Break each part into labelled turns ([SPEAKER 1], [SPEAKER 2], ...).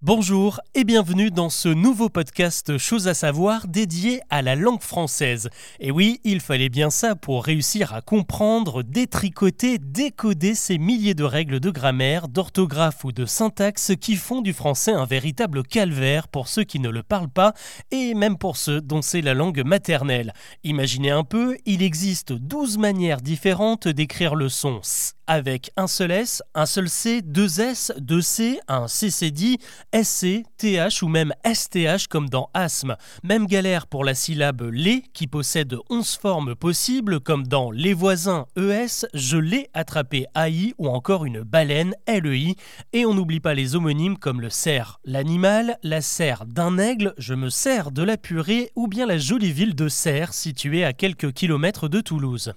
[SPEAKER 1] Bonjour et bienvenue dans ce nouveau podcast Chose à savoir dédié à la langue française. Et oui, il fallait bien ça pour réussir à comprendre, détricoter, décoder ces milliers de règles de grammaire, d'orthographe ou de syntaxe qui font du français un véritable calvaire pour ceux qui ne le parlent pas et même pour ceux dont c'est la langue maternelle. Imaginez un peu, il existe 12 manières différentes d'écrire le son S avec un seul S, un seul C, deux S, deux C, un CCD, SC, TH ou même STH comme dans asthme. Même galère pour la syllabe les qui possède 11 formes possibles comme dans les voisins ES, je l'ai attrapé AI ou encore une baleine LEI. Et on n'oublie pas les homonymes comme le cerf, l'animal, la serre d'un aigle, je me sers de la purée ou bien la jolie ville de Serres située à quelques kilomètres de Toulouse.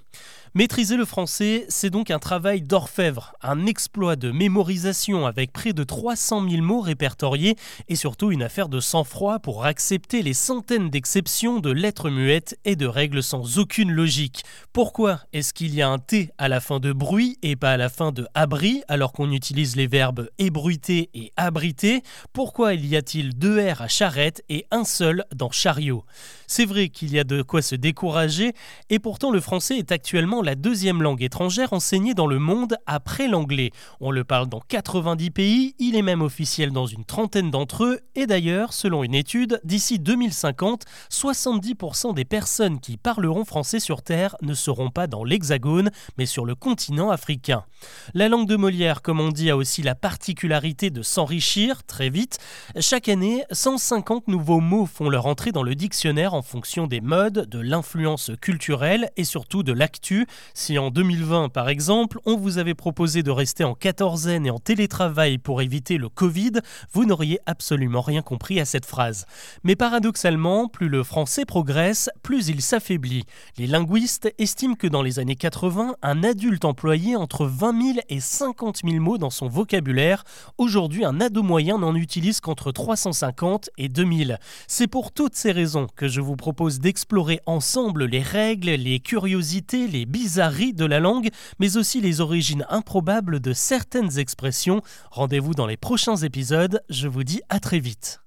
[SPEAKER 1] Maîtriser le français, c'est donc un travail d'orfèvre, un exploit de mémorisation avec près de 300 000 mots répertoriés et surtout une affaire de sang-froid pour accepter les centaines d'exceptions de lettres muettes et de règles sans aucune logique. Pourquoi est-ce qu'il y a un T à la fin de bruit et pas à la fin de abri alors qu'on utilise les verbes ébruiter et abriter? Pourquoi il y a-t-il deux R à charrette et un seul dans chariot? C'est vrai qu'il y a de quoi se décourager et pourtant le français est actuellement la deuxième langue étrangère enseignée dans le monde après l'anglais. On le parle dans 90 pays, il est même officiel dans une trentaine d'entre eux, et d'ailleurs, selon une étude, d'ici 2050, 70% des personnes qui parleront français sur Terre ne seront pas dans l'Hexagone, mais sur le continent africain. La langue de Molière, comme on dit, a aussi la particularité de s'enrichir très vite. Chaque année, 150 nouveaux mots font leur entrée dans le dictionnaire en fonction des modes, de l'influence culturelle et surtout de l'actu. Si en 2020, par exemple, on vous avait proposé de rester en quatorzaine et en télétravail pour éviter le Covid, vous n'auriez absolument rien compris à cette phrase. Mais paradoxalement, plus le français progresse, plus il s'affaiblit. Les linguistes estiment que dans les années 80, un adulte employait entre 20 000 et 50 000 mots dans son vocabulaire. Aujourd'hui, un ado moyen n'en utilise qu'entre 350 et 2000. C'est pour toutes ces raisons que je vous propose d'explorer ensemble les règles, les curiosités, les bizarreries de la langue, mais aussi les origines improbables de certaines expressions. Rendez-vous dans les prochains épisodes, je vous dis à très vite.